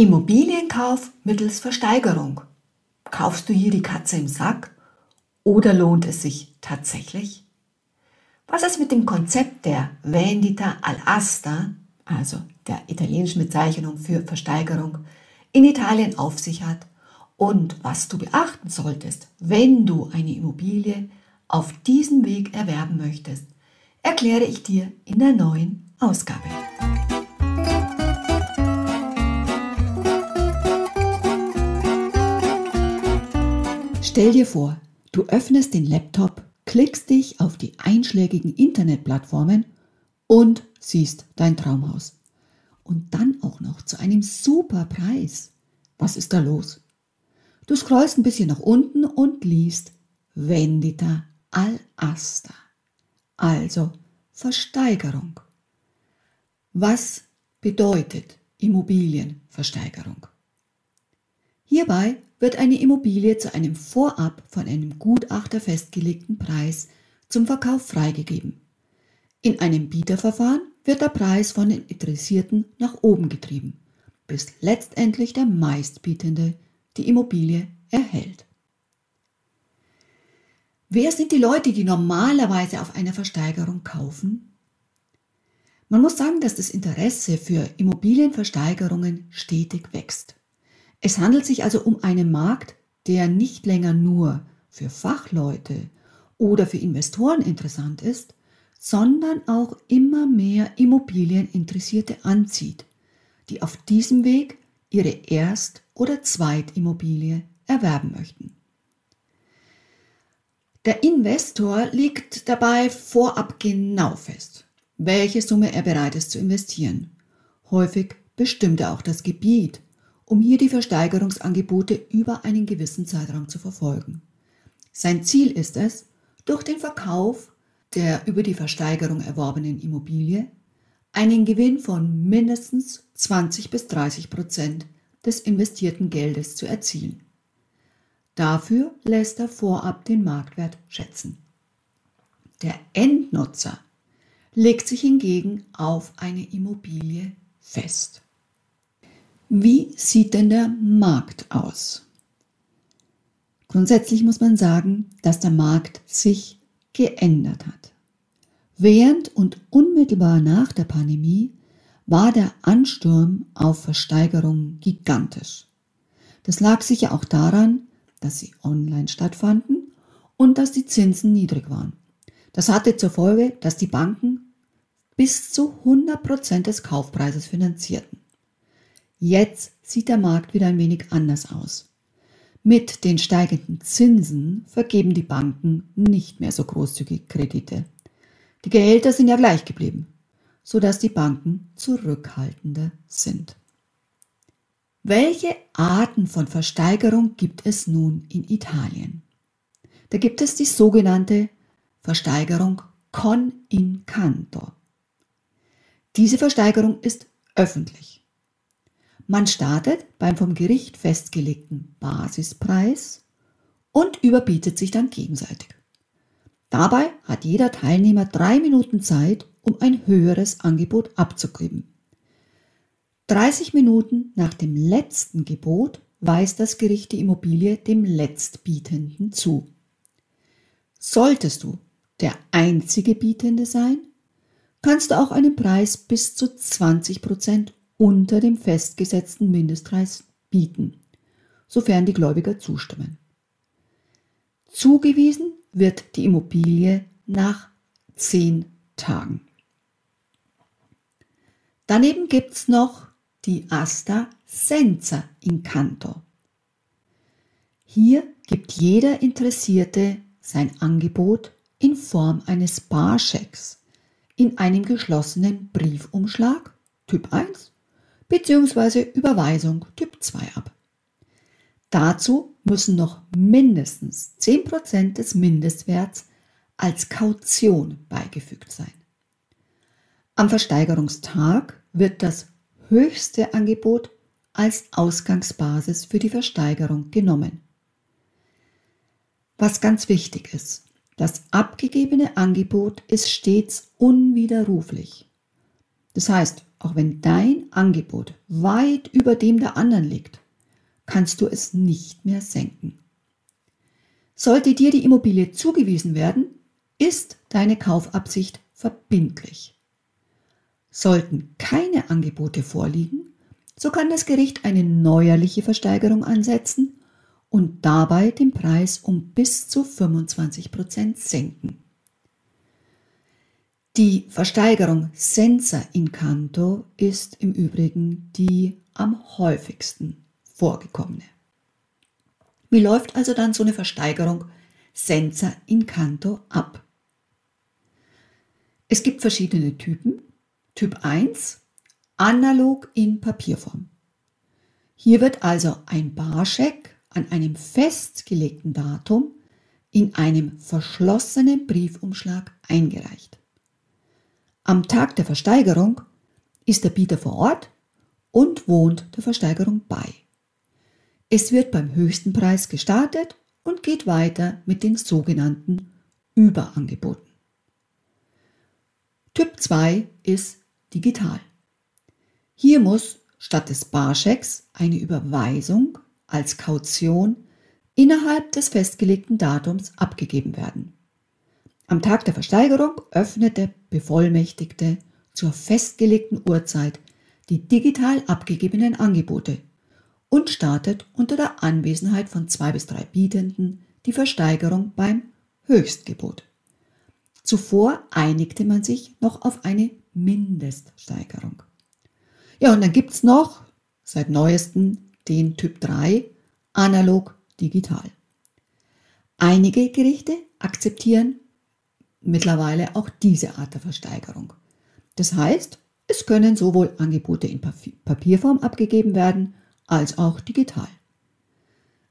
Immobilienkauf mittels Versteigerung. Kaufst du hier die Katze im Sack oder lohnt es sich tatsächlich? Was es mit dem Konzept der Vendita all'asta, also der italienischen Bezeichnung für Versteigerung, in Italien auf sich hat und was du beachten solltest, wenn du eine Immobilie auf diesem Weg erwerben möchtest, erkläre ich dir in der neuen Ausgabe. Stell dir vor, du öffnest den Laptop, klickst dich auf die einschlägigen Internetplattformen und siehst dein Traumhaus. Und dann auch noch zu einem super Preis. Was ist da los? Du scrollst ein bisschen nach unten und liest Vendita al asta. Also Versteigerung. Was bedeutet Immobilienversteigerung? Hierbei wird eine Immobilie zu einem vorab von einem Gutachter festgelegten Preis zum Verkauf freigegeben. In einem Bieterverfahren wird der Preis von den Interessierten nach oben getrieben, bis letztendlich der meistbietende die Immobilie erhält. Wer sind die Leute, die normalerweise auf einer Versteigerung kaufen? Man muss sagen, dass das Interesse für Immobilienversteigerungen stetig wächst. Es handelt sich also um einen Markt, der nicht länger nur für Fachleute oder für Investoren interessant ist, sondern auch immer mehr Immobilieninteressierte anzieht, die auf diesem Weg ihre Erst- oder Zweitimmobilie erwerben möchten. Der Investor legt dabei vorab genau fest, welche Summe er bereit ist zu investieren. Häufig bestimmt er auch das Gebiet, um hier die Versteigerungsangebote über einen gewissen Zeitraum zu verfolgen. Sein Ziel ist es, durch den Verkauf der über die Versteigerung erworbenen Immobilie einen Gewinn von mindestens 20 bis 30 Prozent des investierten Geldes zu erzielen. Dafür lässt er vorab den Marktwert schätzen. Der Endnutzer legt sich hingegen auf eine Immobilie fest. Wie sieht denn der Markt aus? Grundsätzlich muss man sagen, dass der Markt sich geändert hat. Während und unmittelbar nach der Pandemie war der Ansturm auf Versteigerungen gigantisch. Das lag sicher auch daran, dass sie online stattfanden und dass die Zinsen niedrig waren. Das hatte zur Folge, dass die Banken bis zu 100 Prozent des Kaufpreises finanzierten. Jetzt sieht der Markt wieder ein wenig anders aus. Mit den steigenden Zinsen vergeben die Banken nicht mehr so großzügig Kredite. Die Gehälter sind ja gleich geblieben, sodass die Banken zurückhaltender sind. Welche Arten von Versteigerung gibt es nun in Italien? Da gibt es die sogenannte Versteigerung con incanto. Diese Versteigerung ist öffentlich. Man startet beim vom Gericht festgelegten Basispreis und überbietet sich dann gegenseitig. Dabei hat jeder Teilnehmer drei Minuten Zeit, um ein höheres Angebot abzugeben. 30 Minuten nach dem letzten Gebot weist das Gericht die Immobilie dem Letztbietenden zu. Solltest du der einzige Bietende sein, kannst du auch einen Preis bis zu 20 Prozent unter dem festgesetzten Mindestpreis bieten, sofern die Gläubiger zustimmen. Zugewiesen wird die Immobilie nach zehn Tagen. Daneben gibt es noch die Asta senza incanto. Hier gibt jeder Interessierte sein Angebot in Form eines Barschecks in einem geschlossenen Briefumschlag Typ 1 bzw. Überweisung Typ 2 ab. Dazu müssen noch mindestens 10% des Mindestwerts als Kaution beigefügt sein. Am Versteigerungstag wird das höchste Angebot als Ausgangsbasis für die Versteigerung genommen. Was ganz wichtig ist, das abgegebene Angebot ist stets unwiderruflich. Das heißt, auch wenn dein Angebot weit über dem der anderen liegt, kannst du es nicht mehr senken. Sollte dir die Immobilie zugewiesen werden, ist deine Kaufabsicht verbindlich. Sollten keine Angebote vorliegen, so kann das Gericht eine neuerliche Versteigerung ansetzen und dabei den Preis um bis zu 25 Prozent senken. Die Versteigerung senza in canto ist im Übrigen die am häufigsten vorgekommene. Wie läuft also dann so eine Versteigerung senza in canto ab? Es gibt verschiedene Typen. Typ 1 analog in Papierform. Hier wird also ein Barscheck an einem festgelegten Datum in einem verschlossenen Briefumschlag eingereicht. Am Tag der Versteigerung ist der Bieter vor Ort und wohnt der Versteigerung bei. Es wird beim höchsten Preis gestartet und geht weiter mit den sogenannten Überangeboten. Typ 2 ist digital. Hier muss statt des Barschecks eine Überweisung als Kaution innerhalb des festgelegten Datums abgegeben werden. Am Tag der Versteigerung öffnet der Bevollmächtigte zur festgelegten Uhrzeit die digital abgegebenen Angebote und startet unter der Anwesenheit von zwei bis drei Bietenden die Versteigerung beim Höchstgebot. Zuvor einigte man sich noch auf eine Mindeststeigerung. Ja, und dann gibt es noch seit neuestem den Typ 3, analog digital. Einige Gerichte akzeptieren mittlerweile auch diese Art der Versteigerung. Das heißt, es können sowohl Angebote in Papierform abgegeben werden, als auch digital.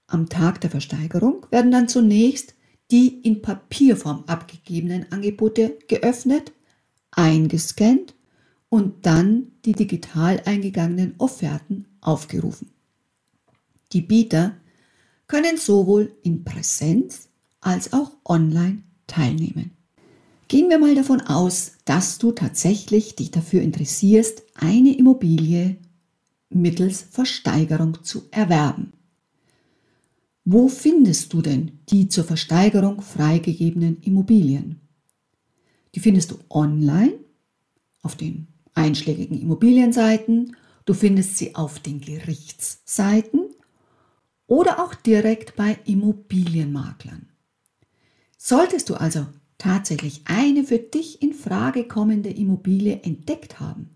Am Tag der Versteigerung werden dann zunächst die in Papierform abgegebenen Angebote geöffnet, eingescannt und dann die digital eingegangenen Offerten aufgerufen. Die Bieter können sowohl in Präsenz als auch online teilnehmen. Gehen wir mal davon aus, dass du tatsächlich dich dafür interessierst, eine Immobilie mittels Versteigerung zu erwerben. Wo findest du denn die zur Versteigerung freigegebenen Immobilien? Die findest du online auf den einschlägigen Immobilienseiten, du findest sie auf den Gerichtsseiten oder auch direkt bei Immobilienmaklern. Solltest du also tatsächlich eine für dich in Frage kommende Immobilie entdeckt haben,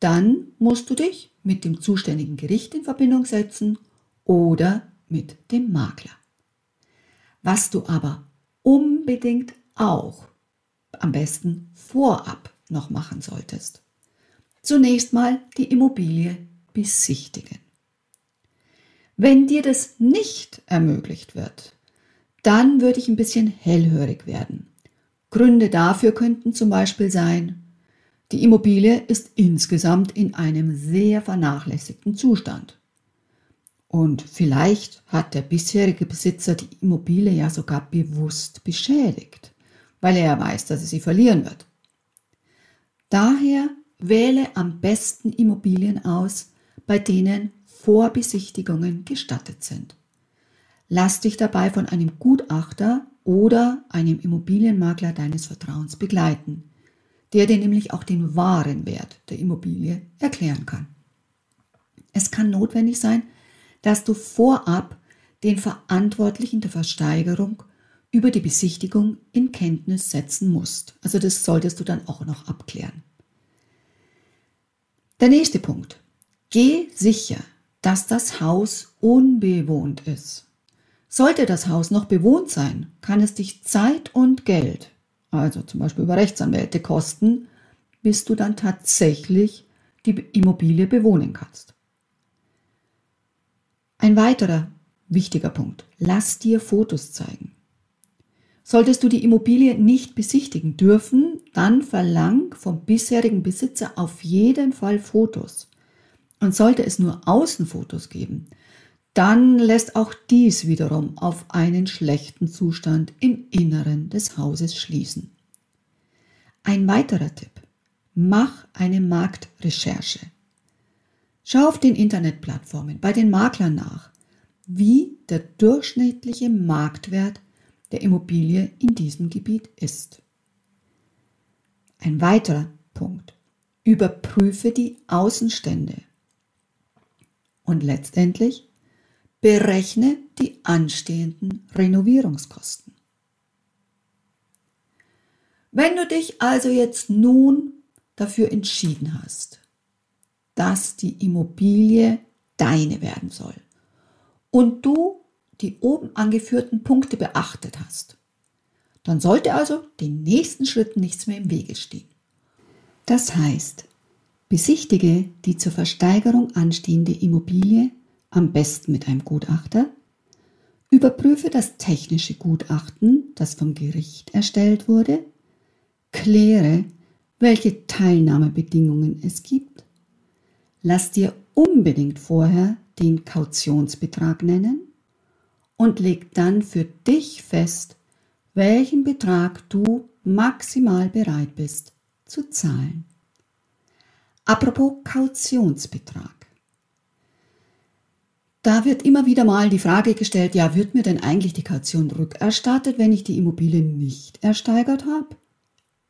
dann musst du dich mit dem zuständigen Gericht in Verbindung setzen oder mit dem Makler. Was du aber unbedingt auch am besten vorab noch machen solltest. Zunächst mal die Immobilie besichtigen. Wenn dir das nicht ermöglicht wird, dann würde ich ein bisschen hellhörig werden. Gründe dafür könnten zum Beispiel sein, die Immobilie ist insgesamt in einem sehr vernachlässigten Zustand. Und vielleicht hat der bisherige Besitzer die Immobilie ja sogar bewusst beschädigt, weil er weiß, dass er sie verlieren wird. Daher wähle am besten Immobilien aus, bei denen Vorbesichtigungen gestattet sind. Lass dich dabei von einem Gutachter oder einem Immobilienmakler deines Vertrauens begleiten, der dir nämlich auch den wahren Wert der Immobilie erklären kann. Es kann notwendig sein, dass du vorab den Verantwortlichen der Versteigerung über die Besichtigung in Kenntnis setzen musst. Also das solltest du dann auch noch abklären. Der nächste Punkt. Geh sicher, dass das Haus unbewohnt ist. Sollte das Haus noch bewohnt sein, kann es dich Zeit und Geld, also zum Beispiel über Rechtsanwälte, kosten, bis du dann tatsächlich die Immobilie bewohnen kannst. Ein weiterer wichtiger Punkt. Lass dir Fotos zeigen. Solltest du die Immobilie nicht besichtigen dürfen, dann verlang vom bisherigen Besitzer auf jeden Fall Fotos. Und sollte es nur Außenfotos geben, dann lässt auch dies wiederum auf einen schlechten Zustand im Inneren des Hauses schließen. Ein weiterer Tipp. Mach eine Marktrecherche. Schau auf den Internetplattformen bei den Maklern nach, wie der durchschnittliche Marktwert der Immobilie in diesem Gebiet ist. Ein weiterer Punkt. Überprüfe die Außenstände. Und letztendlich berechne die anstehenden Renovierungskosten. Wenn du dich also jetzt nun dafür entschieden hast, dass die Immobilie deine werden soll und du die oben angeführten Punkte beachtet hast, dann sollte also den nächsten Schritten nichts mehr im Wege stehen. Das heißt, besichtige die zur Versteigerung anstehende Immobilie am besten mit einem Gutachter, überprüfe das technische Gutachten, das vom Gericht erstellt wurde, kläre, welche Teilnahmebedingungen es gibt, lass dir unbedingt vorher den Kautionsbetrag nennen und leg dann für dich fest, welchen Betrag du maximal bereit bist zu zahlen. Apropos Kautionsbetrag. Da wird immer wieder mal die Frage gestellt, ja, wird mir denn eigentlich die Kaution rückerstattet, wenn ich die Immobilie nicht ersteigert habe?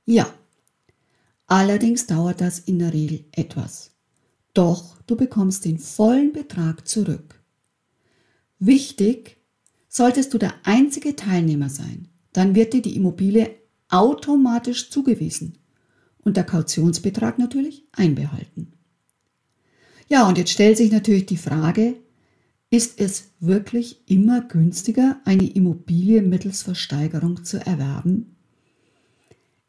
Ja. Allerdings dauert das in der Regel etwas. Doch du bekommst den vollen Betrag zurück. Wichtig, solltest du der einzige Teilnehmer sein, dann wird dir die Immobilie automatisch zugewiesen und der Kautionsbetrag natürlich einbehalten. Ja, und jetzt stellt sich natürlich die Frage, ist es wirklich immer günstiger, eine Immobilie mittels Versteigerung zu erwerben?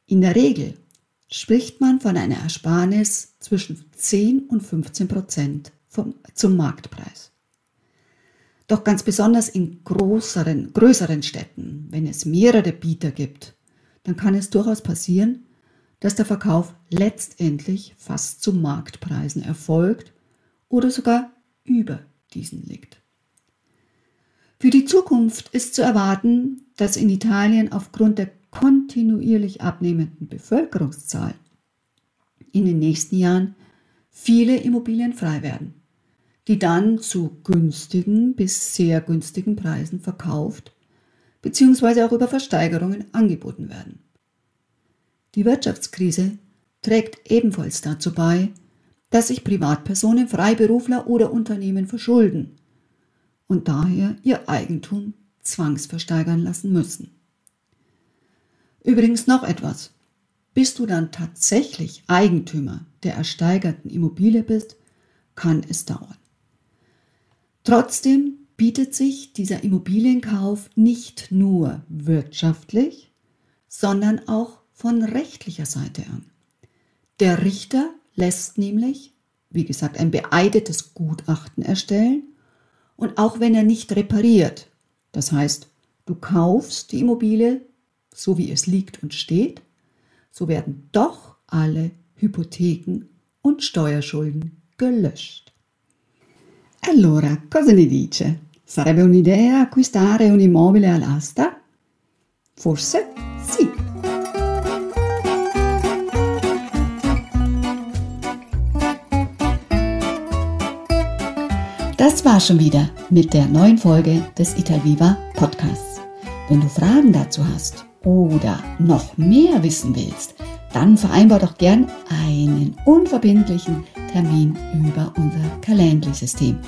In der Regel spricht man von einer Ersparnis zwischen 10 und 15 Prozent vom, zum Marktpreis. Doch ganz besonders in größeren, größeren Städten, wenn es mehrere Bieter gibt, dann kann es durchaus passieren, dass der Verkauf letztendlich fast zu Marktpreisen erfolgt oder sogar über diesen liegt. Für die Zukunft ist zu erwarten, dass in Italien aufgrund der kontinuierlich abnehmenden Bevölkerungszahl in den nächsten Jahren viele Immobilien frei werden, die dann zu günstigen bis sehr günstigen Preisen verkauft bzw. auch über Versteigerungen angeboten werden. Die Wirtschaftskrise trägt ebenfalls dazu bei, dass sich Privatpersonen, Freiberufler oder Unternehmen verschulden und daher ihr Eigentum zwangsversteigern lassen müssen. Übrigens noch etwas. Bis du dann tatsächlich Eigentümer der ersteigerten Immobilie bist, kann es dauern. Trotzdem bietet sich dieser Immobilienkauf nicht nur wirtschaftlich, sondern auch von rechtlicher Seite an. Der Richter lässt nämlich, wie gesagt, ein beeidetes Gutachten erstellen und auch wenn er nicht repariert, das heißt, du kaufst die Immobilie so wie es liegt und steht, so werden doch alle Hypotheken und Steuerschulden gelöscht. Allora, cosa ne dice? Sarebbe un'idea acquistare un immobile all'asta? Forse Das war schon wieder mit der neuen Folge des Italviva Podcasts. Wenn du Fragen dazu hast oder noch mehr wissen willst, dann vereinbar doch gern einen unverbindlichen Termin über unser Calendly-System.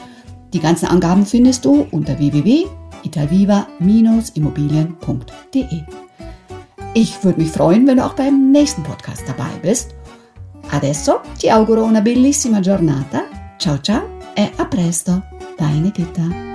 Die ganzen Angaben findest du unter www.italviva-immobilien.de. Ich würde mich freuen, wenn du auch beim nächsten Podcast dabei bist. Adesso ti auguro una bellissima giornata. Ciao ciao e a presto. Deine Gitta.